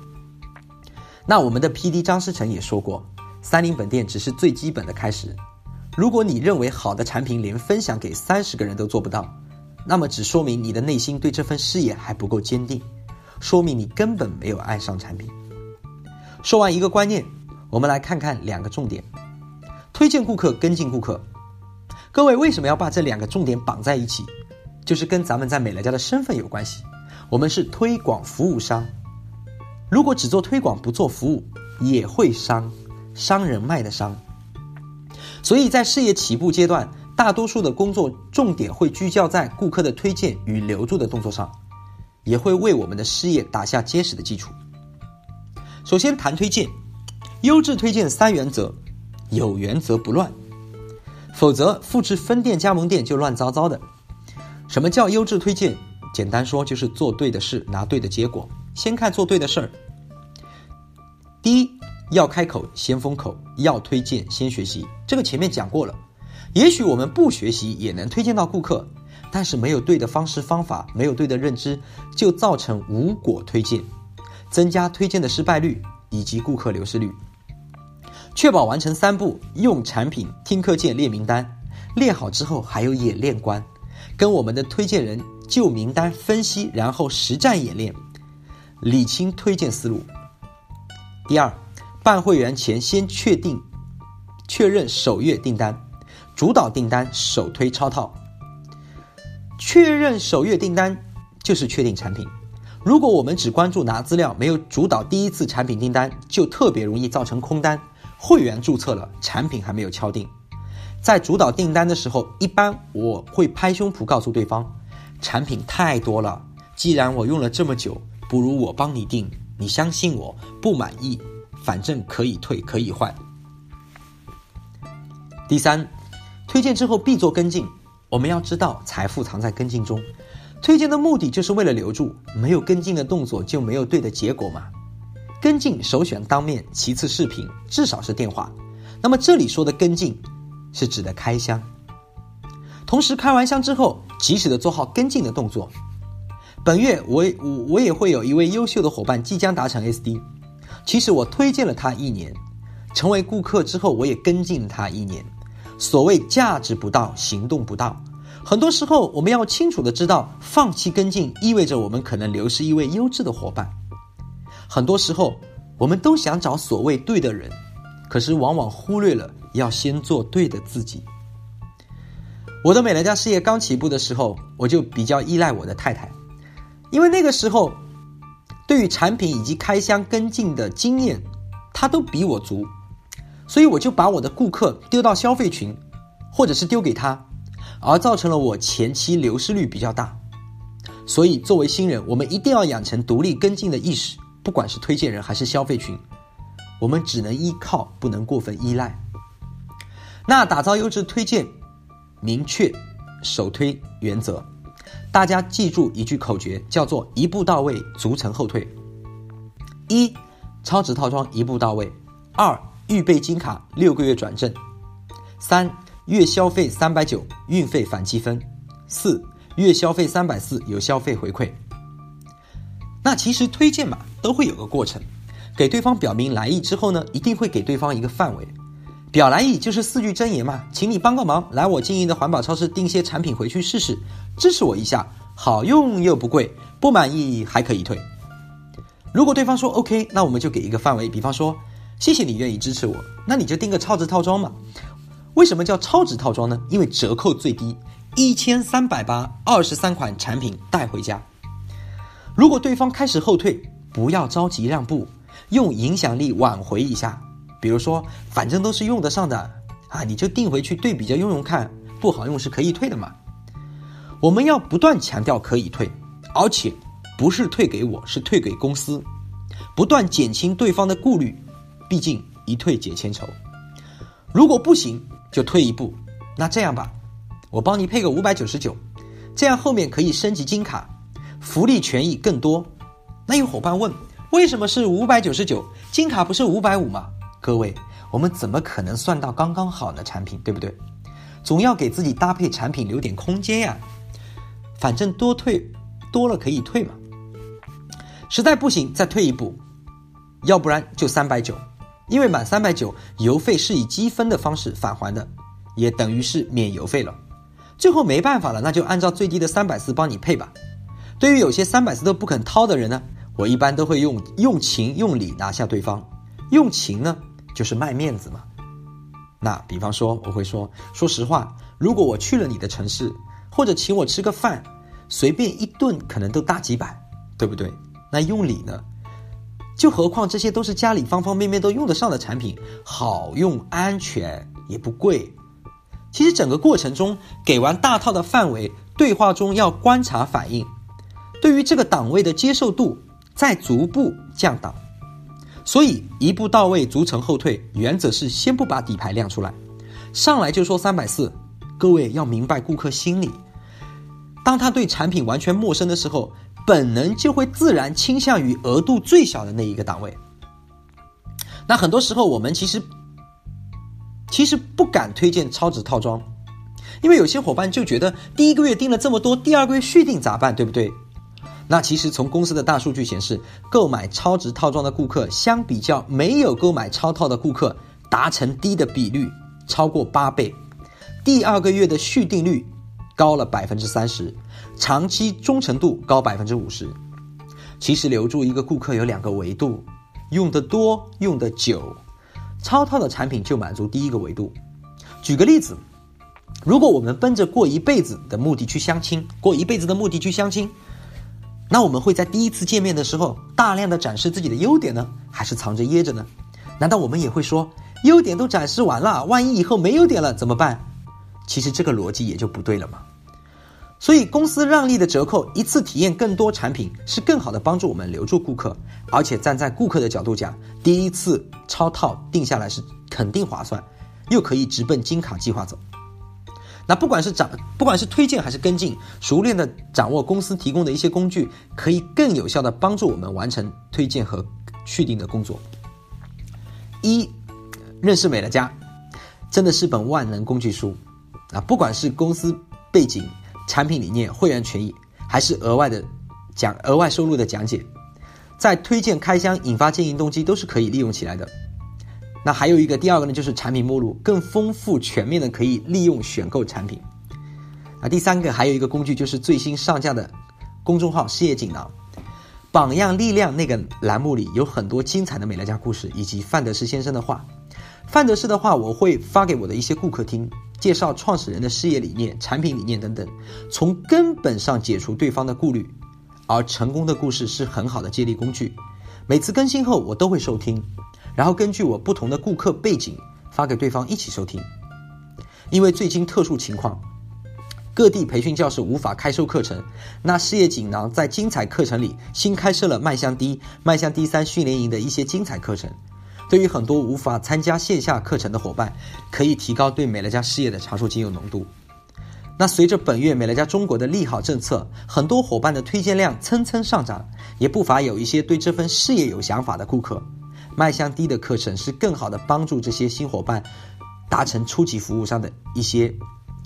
那我们的 PD 张思诚也说过，三零本店只是最基本的开始。如果你认为好的产品连分享给三十个人都做不到，那么只说明你的内心对这份事业还不够坚定，说明你根本没有爱上产品。说完一个观念，我们来看看两个重点：推荐顾客、跟进顾客。各位为什么要把这两个重点绑在一起？就是跟咱们在美乐家的身份有关系。我们是推广服务商，如果只做推广不做服务，也会伤，伤人脉的伤。所以在事业起步阶段。大多数的工作重点会聚焦在顾客的推荐与留住的动作上，也会为我们的事业打下结实的基础。首先谈推荐，优质推荐三原则：有原则不乱，否则复制分店加盟店就乱糟糟的。什么叫优质推荐？简单说就是做对的事，拿对的结果。先看做对的事儿。第一，要开口先封口，要推荐先学习，这个前面讲过了。也许我们不学习也能推荐到顾客，但是没有对的方式方法，没有对的认知，就造成无果推荐，增加推荐的失败率以及顾客流失率。确保完成三步：用产品、听课件、列名单。列好之后还有演练关，跟我们的推荐人就名单分析，然后实战演练，理清推荐思路。第二，办会员前先确定、确认首月订单。主导订单，首推超套。确认首月订单就是确定产品。如果我们只关注拿资料，没有主导第一次产品订单，就特别容易造成空单。会员注册了，产品还没有敲定。在主导订单的时候，一般我会拍胸脯告诉对方，产品太多了，既然我用了这么久，不如我帮你定。你相信我，不满意，反正可以退可以换。第三。推荐之后必做跟进，我们要知道财富藏在跟进中。推荐的目的就是为了留住，没有跟进的动作就没有对的结果嘛。跟进首选当面，其次视频，至少是电话。那么这里说的跟进，是指的开箱。同时开完箱之后，及时的做好跟进的动作。本月我我我也会有一位优秀的伙伴即将达成 SD，其实我推荐了他一年，成为顾客之后，我也跟进了他一年。所谓价值不到，行动不到。很多时候，我们要清楚的知道，放弃跟进意味着我们可能流失一位优质的伙伴。很多时候，我们都想找所谓对的人，可是往往忽略了要先做对的自己。我的美乐家事业刚起步的时候，我就比较依赖我的太太，因为那个时候，对于产品以及开箱跟进的经验，他都比我足。所以我就把我的顾客丢到消费群，或者是丢给他，而造成了我前期流失率比较大。所以作为新人，我们一定要养成独立跟进的意识，不管是推荐人还是消费群，我们只能依靠，不能过分依赖。那打造优质推荐，明确首推原则，大家记住一句口诀，叫做一步到位，逐层后退。一，超值套装一步到位；二，预备金卡六个月转正；三，月消费三百九，运费返积分；四，月消费三百四，有消费回馈。那其实推荐嘛，都会有个过程，给对方表明来意之后呢，一定会给对方一个范围。表来意就是四句真言嘛，请你帮个忙，来我经营的环保超市订些产品回去试试，支持我一下，好用又不贵，不满意还可以退。如果对方说 OK，那我们就给一个范围，比方说谢谢你愿意支持我，那你就订个超值套装嘛。为什么叫超值套装呢？因为折扣最低一千三百八，二十三款产品带回家。如果对方开始后退，不要着急让步，用影响力挽回一下。比如说，反正都是用得上的啊，你就订回去对比着用用看，不好用是可以退的嘛。我们要不断强调可以退，而且不是退给我，是退给公司，不断减轻对方的顾虑，毕竟一退解千愁。如果不行，就退一步。那这样吧，我帮你配个五百九十九，这样后面可以升级金卡，福利权益更多。那有伙伴问，为什么是五百九十九？金卡不是五百五吗？各位，我们怎么可能算到刚刚好的产品，对不对？总要给自己搭配产品留点空间呀。反正多退多了可以退嘛。实在不行再退一步，要不然就三百九，因为满三百九邮费是以积分的方式返还的，也等于是免邮费了。最后没办法了，那就按照最低的三百四帮你配吧。对于有些三百四都不肯掏的人呢，我一般都会用用情用理拿下对方。用情呢？就是卖面子嘛。那比方说，我会说，说实话，如果我去了你的城市，或者请我吃个饭，随便一顿可能都大几百，对不对？那用礼呢？就何况这些都是家里方方面面都用得上的产品，好用、安全也不贵。其实整个过程中，给完大套的范围，对话中要观察反应，对于这个档位的接受度，再逐步降档。所以一步到位，逐层后退，原则是先不把底牌亮出来，上来就说三百四。各位要明白顾客心理，当他对产品完全陌生的时候，本能就会自然倾向于额度最小的那一个档位。那很多时候我们其实其实不敢推荐超值套装，因为有些伙伴就觉得第一个月订了这么多，第二个月续订咋办？对不对？那其实从公司的大数据显示，购买超值套装的顾客，相比较没有购买超套的顾客，达成低的比率超过八倍，第二个月的续订率高了百分之三十，长期忠诚度高百分之五十。其实留住一个顾客有两个维度，用得多，用得久，超套的产品就满足第一个维度。举个例子，如果我们奔着过一辈子的目的去相亲，过一辈子的目的去相亲。那我们会在第一次见面的时候大量的展示自己的优点呢，还是藏着掖着呢？难道我们也会说优点都展示完了，万一以后没优点了怎么办？其实这个逻辑也就不对了嘛。所以公司让利的折扣，一次体验更多产品，是更好的帮助我们留住顾客，而且站在顾客的角度讲，第一次超套定下来是肯定划算，又可以直奔金卡计划走。那不管是掌，不管是推荐还是跟进，熟练的掌握公司提供的一些工具，可以更有效的帮助我们完成推荐和续订的工作。一，认识美乐家，真的是本万能工具书啊！不管是公司背景、产品理念、会员权益，还是额外的讲额外收入的讲解，在推荐开箱引发经营动机都是可以利用起来的。那还有一个，第二个呢，就是产品目录更丰富全面的，可以利用选购产品。啊，第三个还有一个工具，就是最新上架的公众号事业锦囊，榜样力量那个栏目里有很多精彩的美乐家故事，以及范德士先生的话。范德士的话我会发给我的一些顾客听，介绍创始人的事业理念、产品理念等等，从根本上解除对方的顾虑。而成功的故事是很好的借力工具，每次更新后我都会收听。然后根据我不同的顾客背景发给对方一起收听，因为最近特殊情况，各地培训教室无法开授课程，那事业锦囊在精彩课程里新开设了迈向 D、迈向 D 三训练营的一些精彩课程。对于很多无法参加线下课程的伙伴，可以提高对美乐家事业的长寿精油浓度。那随着本月美乐家中国的利好政策，很多伙伴的推荐量蹭蹭上涨，也不乏有一些对这份事业有想法的顾客。迈向低的课程是更好的帮助这些新伙伴达成初级服务上的一些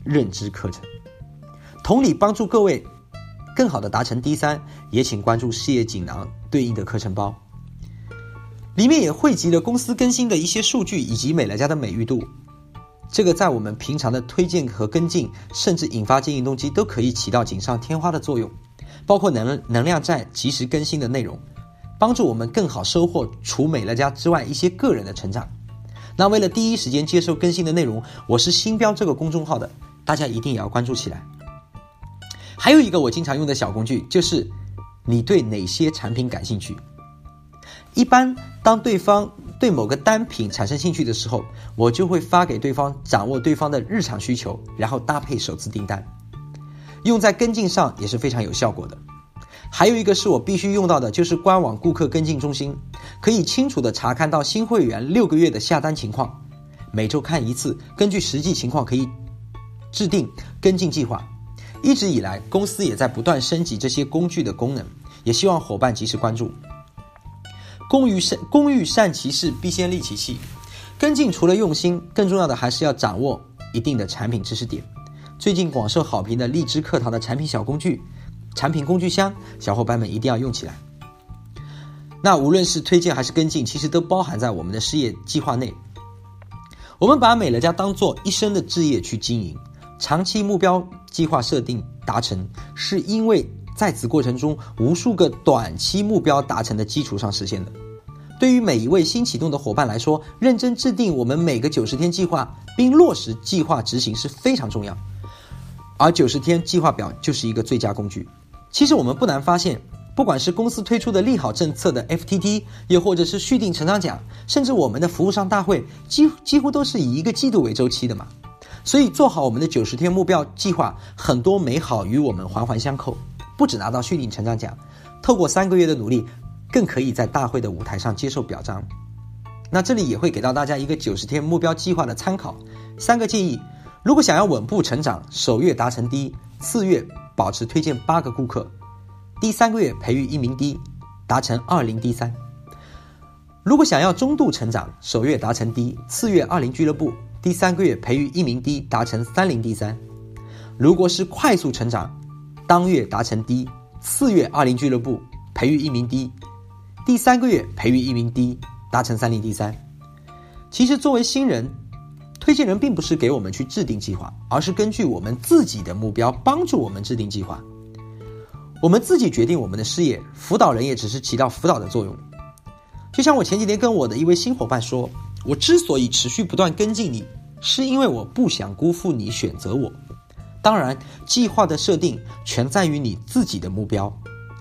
认知课程。同理，帮助各位更好的达成 D 三，也请关注事业锦囊对应的课程包，里面也汇集了公司更新的一些数据以及美乐家的美誉度。这个在我们平常的推荐和跟进，甚至引发经营动机，都可以起到锦上添花的作用。包括能能量站及时更新的内容，帮助我们更好收获除美乐家之外一些个人的成长。那为了第一时间接收更新的内容，我是星标这个公众号的，大家一定也要关注起来。还有一个我经常用的小工具，就是你对哪些产品感兴趣？一般当对方对某个单品产生兴趣的时候，我就会发给对方掌握对方的日常需求，然后搭配首次订单，用在跟进上也是非常有效果的。还有一个是我必须用到的，就是官网顾客跟进中心，可以清楚地查看到新会员六个月的下单情况，每周看一次，根据实际情况可以制定跟进计划。一直以来，公司也在不断升级这些工具的功能，也希望伙伴及时关注。工欲善工欲善其事，必先利其器。跟进除了用心，更重要的还是要掌握一定的产品知识点。最近广受好评的荔枝课堂的产品小工具、产品工具箱，小伙伴们一定要用起来。那无论是推荐还是跟进，其实都包含在我们的事业计划内。我们把美乐家当做一生的置业去经营。长期目标计划设定达成，是因为在此过程中无数个短期目标达成的基础上实现的。对于每一位新启动的伙伴来说，认真制定我们每个九十天计划，并落实计划执行是非常重要。而九十天计划表就是一个最佳工具。其实我们不难发现，不管是公司推出的利好政策的 FTT，又或者是续订成长奖，甚至我们的服务商大会，几几乎都是以一个季度为周期的嘛。所以做好我们的九十天目标计划，很多美好与我们环环相扣。不只拿到续订成长奖，透过三个月的努力，更可以在大会的舞台上接受表彰。那这里也会给到大家一个九十天目标计划的参考。三个建议：如果想要稳步成长，首月达成第一次月保持推荐八个顾客，第三个月培育一名 D，达成二零 D 三。如果想要中度成长，首月达成 D，次月二零俱乐部。第三个月培育一名 D，达成三零 D 三。如果是快速成长，当月达成 D，次月二零俱乐部培育一名 D，第三个月培育一名 D，达成三零 D 三。其实作为新人，推荐人并不是给我们去制定计划，而是根据我们自己的目标帮助我们制定计划。我们自己决定我们的事业，辅导人也只是起到辅导的作用。就像我前几天跟我的一位新伙伴说。我之所以持续不断跟进你，是因为我不想辜负你选择我。当然，计划的设定全在于你自己的目标，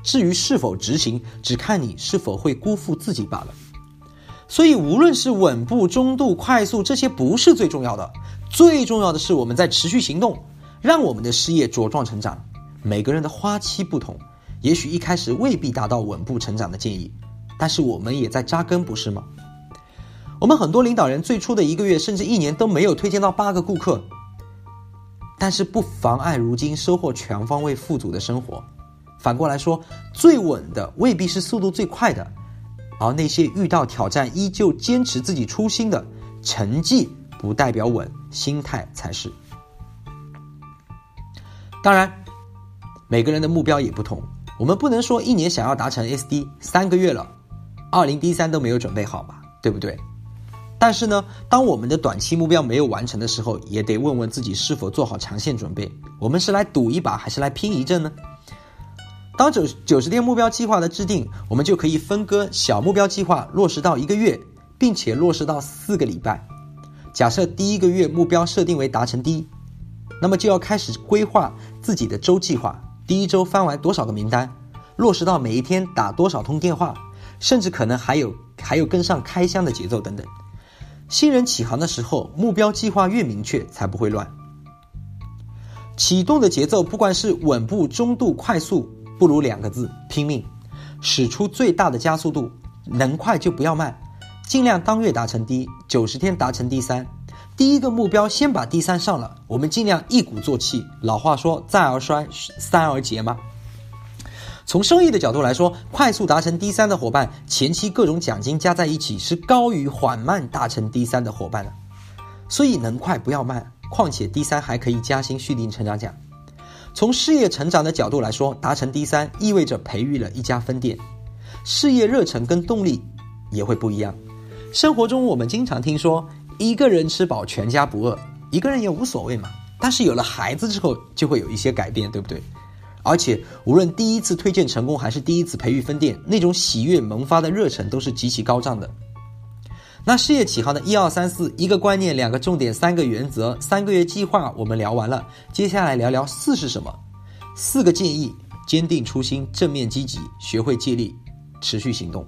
至于是否执行，只看你是否会辜负自己罢了。所以，无论是稳步、中度、快速，这些不是最重要的，最重要的是我们在持续行动，让我们的事业茁壮成长。每个人的花期不同，也许一开始未必达到稳步成长的建议，但是我们也在扎根，不是吗？我们很多领导人最初的一个月甚至一年都没有推荐到八个顾客，但是不妨碍如今收获全方位富足的生活。反过来说，最稳的未必是速度最快的，而那些遇到挑战依旧坚持自己初心的，成绩不代表稳，心态才是。当然，每个人的目标也不同，我们不能说一年想要达成 SD，三个月了，二零 D 三都没有准备好吧，对不对？但是呢，当我们的短期目标没有完成的时候，也得问问自己是否做好长线准备。我们是来赌一把，还是来拼一阵呢？当九九十天目标计划的制定，我们就可以分割小目标计划落实到一个月，并且落实到四个礼拜。假设第一个月目标设定为达成 D，那么就要开始规划自己的周计划。第一周翻完多少个名单，落实到每一天打多少通电话，甚至可能还有还有跟上开箱的节奏等等。新人起航的时候，目标计划越明确，才不会乱。启动的节奏，不管是稳步、中度、快速，不如两个字：拼命，使出最大的加速度，能快就不要慢，尽量当月达成第一，九十天达成第三。第一个目标先把第三上了，我们尽量一鼓作气。老话说：“再而衰，三而竭嘛。”从生意的角度来说，快速达成第三的伙伴，前期各种奖金加在一起是高于缓慢达成第三的伙伴的。所以能快不要慢，况且第三还可以加薪续订成长奖。从事业成长的角度来说，达成第三意味着培育了一家分店，事业热忱跟动力也会不一样。生活中我们经常听说。一个人吃饱，全家不饿。一个人也无所谓嘛。但是有了孩子之后，就会有一些改变，对不对？而且无论第一次推荐成功，还是第一次培育分店，那种喜悦萌发的热忱都是极其高涨的。那事业起航的一二三四，一个观念，两个重点，三个原则，三个月计划，我们聊完了。接下来聊聊四是什么？四个建议：坚定初心，正面积极，学会借力，持续行动。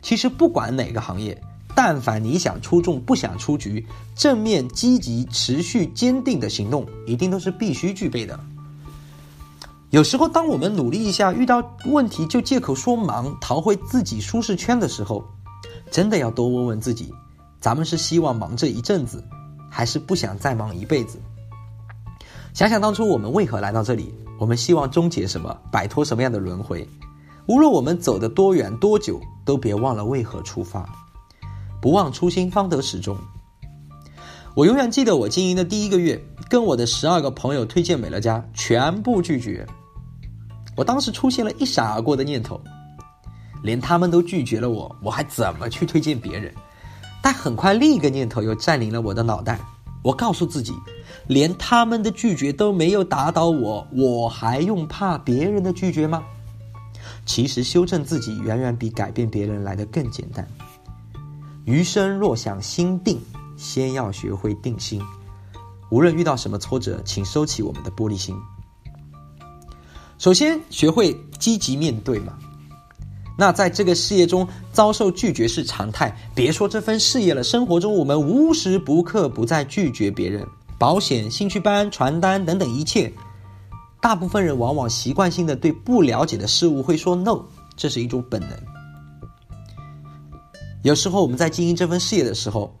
其实不管哪个行业。但凡你想出众，不想出局，正面积极、持续坚定的行动，一定都是必须具备的。有时候，当我们努力一下，遇到问题就借口说忙，逃回自己舒适圈的时候，真的要多问问自己：咱们是希望忙这一阵子，还是不想再忙一辈子？想想当初我们为何来到这里，我们希望终结什么，摆脱什么样的轮回？无论我们走得多远多久，都别忘了为何出发。不忘初心，方得始终。我永远记得我经营的第一个月，跟我的十二个朋友推荐美乐家，全部拒绝。我当时出现了一闪而过的念头，连他们都拒绝了我，我还怎么去推荐别人？但很快另一个念头又占领了我的脑袋。我告诉自己，连他们的拒绝都没有打倒我，我还用怕别人的拒绝吗？其实修正自己远远比改变别人来得更简单。余生若想心定，先要学会定心。无论遇到什么挫折，请收起我们的玻璃心。首先，学会积极面对嘛。那在这个事业中，遭受拒绝是常态。别说这份事业了，生活中我们无时不刻不在拒绝别人。保险、兴趣班、传单等等一切，大部分人往往习惯性的对不了解的事物会说 “no”，这是一种本能。有时候我们在经营这份事业的时候，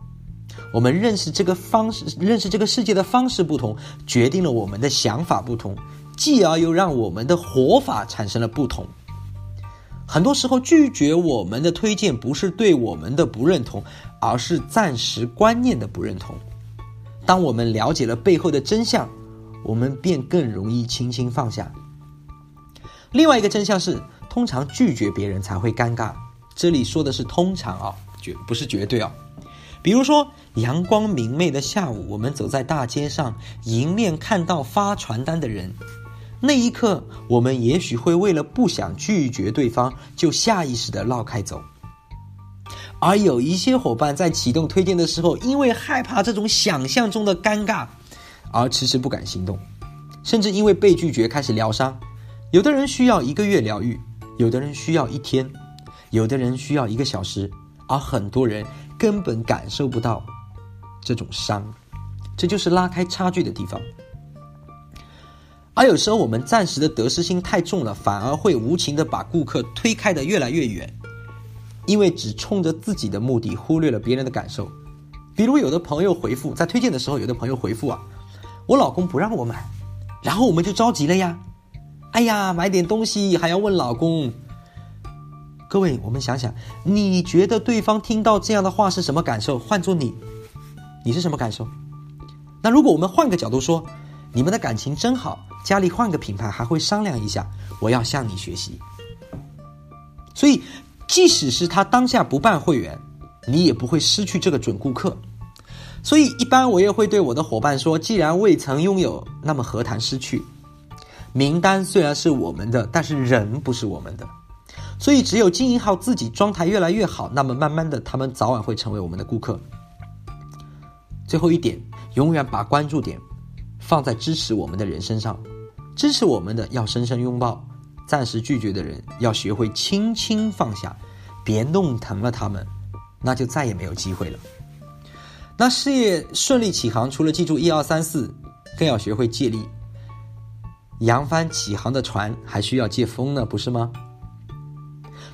我们认识这个方式、认识这个世界的方式不同，决定了我们的想法不同，继而又让我们的活法产生了不同。很多时候拒绝我们的推荐，不是对我们的不认同，而是暂时观念的不认同。当我们了解了背后的真相，我们便更容易轻轻放下。另外一个真相是，通常拒绝别人才会尴尬。这里说的是通常啊，绝不是绝对啊。比如说，阳光明媚的下午，我们走在大街上，迎面看到发传单的人，那一刻，我们也许会为了不想拒绝对方，就下意识地绕开走。而有一些伙伴在启动推荐的时候，因为害怕这种想象中的尴尬，而迟迟不敢行动，甚至因为被拒绝开始疗伤。有的人需要一个月疗愈，有的人需要一天。有的人需要一个小时，而很多人根本感受不到这种伤，这就是拉开差距的地方。而有时候我们暂时的得失心太重了，反而会无情的把顾客推开得越来越远，因为只冲着自己的目的，忽略了别人的感受。比如有的朋友回复，在推荐的时候，有的朋友回复啊，我老公不让我买，然后我们就着急了呀，哎呀，买点东西还要问老公。各位，我们想想，你觉得对方听到这样的话是什么感受？换做你，你是什么感受？那如果我们换个角度说，你们的感情真好，家里换个品牌还会商量一下，我要向你学习。所以，即使是他当下不办会员，你也不会失去这个准顾客。所以，一般我也会对我的伙伴说，既然未曾拥有，那么何谈失去？名单虽然是我们的，但是人不是我们的。所以，只有经营好自己，状态越来越好，那么慢慢的，他们早晚会成为我们的顾客。最后一点，永远把关注点放在支持我们的人身上，支持我们的要深深拥抱，暂时拒绝的人要学会轻轻放下，别弄疼了他们，那就再也没有机会了。那事业顺利起航，除了记住一二三四，更要学会借力。扬帆起航的船还需要借风呢，不是吗？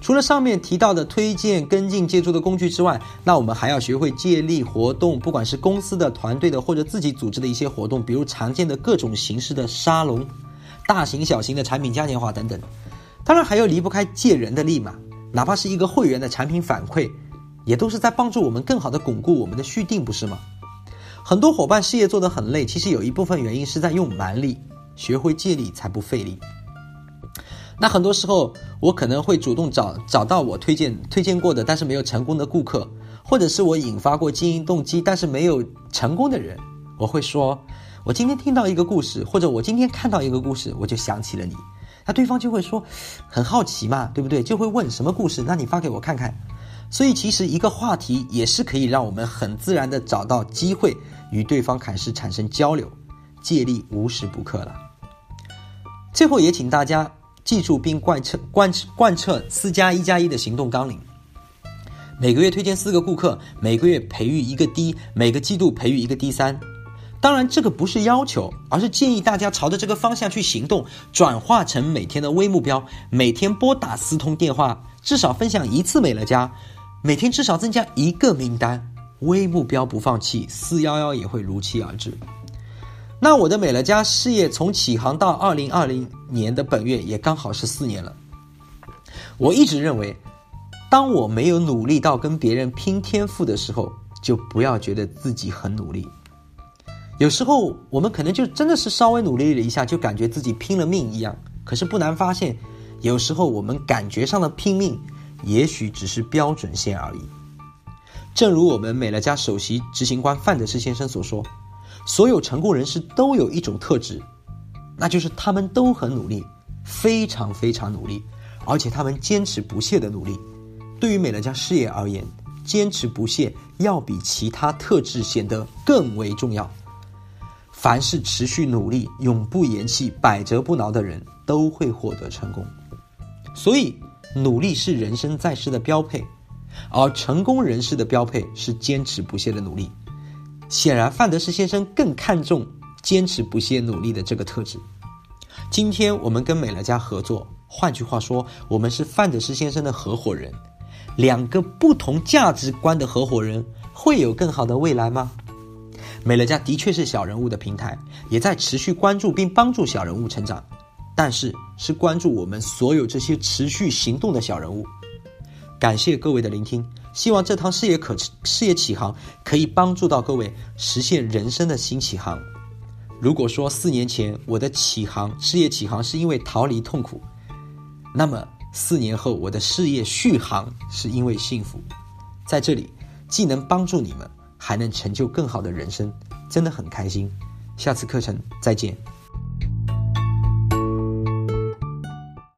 除了上面提到的推荐、跟进、借助的工具之外，那我们还要学会借力活动，不管是公司的、团队的，或者自己组织的一些活动，比如常见的各种形式的沙龙、大型小型的产品嘉年华等等。当然还有离不开借人的力嘛，哪怕是一个会员的产品反馈，也都是在帮助我们更好的巩固我们的续订，不是吗？很多伙伴事业做得很累，其实有一部分原因是在用蛮力，学会借力才不费力。那很多时候，我可能会主动找找到我推荐推荐过的，但是没有成功的顾客，或者是我引发过经营动机，但是没有成功的人。我会说，我今天听到一个故事，或者我今天看到一个故事，我就想起了你。那对方就会说，很好奇嘛，对不对？就会问什么故事？那你发给我看看。所以其实一个话题也是可以让我们很自然的找到机会与对方开始产生交流，借力无时不刻了。最后也请大家。记住并贯彻贯彻贯彻四加一加一的行动纲领。每个月推荐四个顾客，每个月培育一个 D，每个季度培育一个 D 三。当然，这个不是要求，而是建议大家朝着这个方向去行动，转化成每天的微目标。每天拨打四通电话，至少分享一次美乐家，每天至少增加一个名单。微目标不放弃，四幺幺也会如期而至。那我的美乐家事业从起航到二零二零年的本月也刚好是四年了。我一直认为，当我没有努力到跟别人拼天赋的时候，就不要觉得自己很努力。有时候我们可能就真的是稍微努力了一下，就感觉自己拼了命一样。可是不难发现，有时候我们感觉上的拼命，也许只是标准线而已。正如我们美乐家首席执行官范德士先生所说。所有成功人士都有一种特质，那就是他们都很努力，非常非常努力，而且他们坚持不懈的努力。对于美乐家事业而言，坚持不懈要比其他特质显得更为重要。凡是持续努力、永不言弃、百折不挠的人，都会获得成功。所以，努力是人生在世的标配，而成功人士的标配是坚持不懈的努力。显然，范德斯先生更看重坚持不懈努力的这个特质。今天我们跟美乐家合作，换句话说，我们是范德斯先生的合伙人。两个不同价值观的合伙人，会有更好的未来吗？美乐家的确是小人物的平台，也在持续关注并帮助小人物成长，但是是关注我们所有这些持续行动的小人物。感谢各位的聆听。希望这趟事业可事业起航可以帮助到各位实现人生的新起航。如果说四年前我的起航事业起航是因为逃离痛苦，那么四年后我的事业续航是因为幸福。在这里既能帮助你们，还能成就更好的人生，真的很开心。下次课程再见。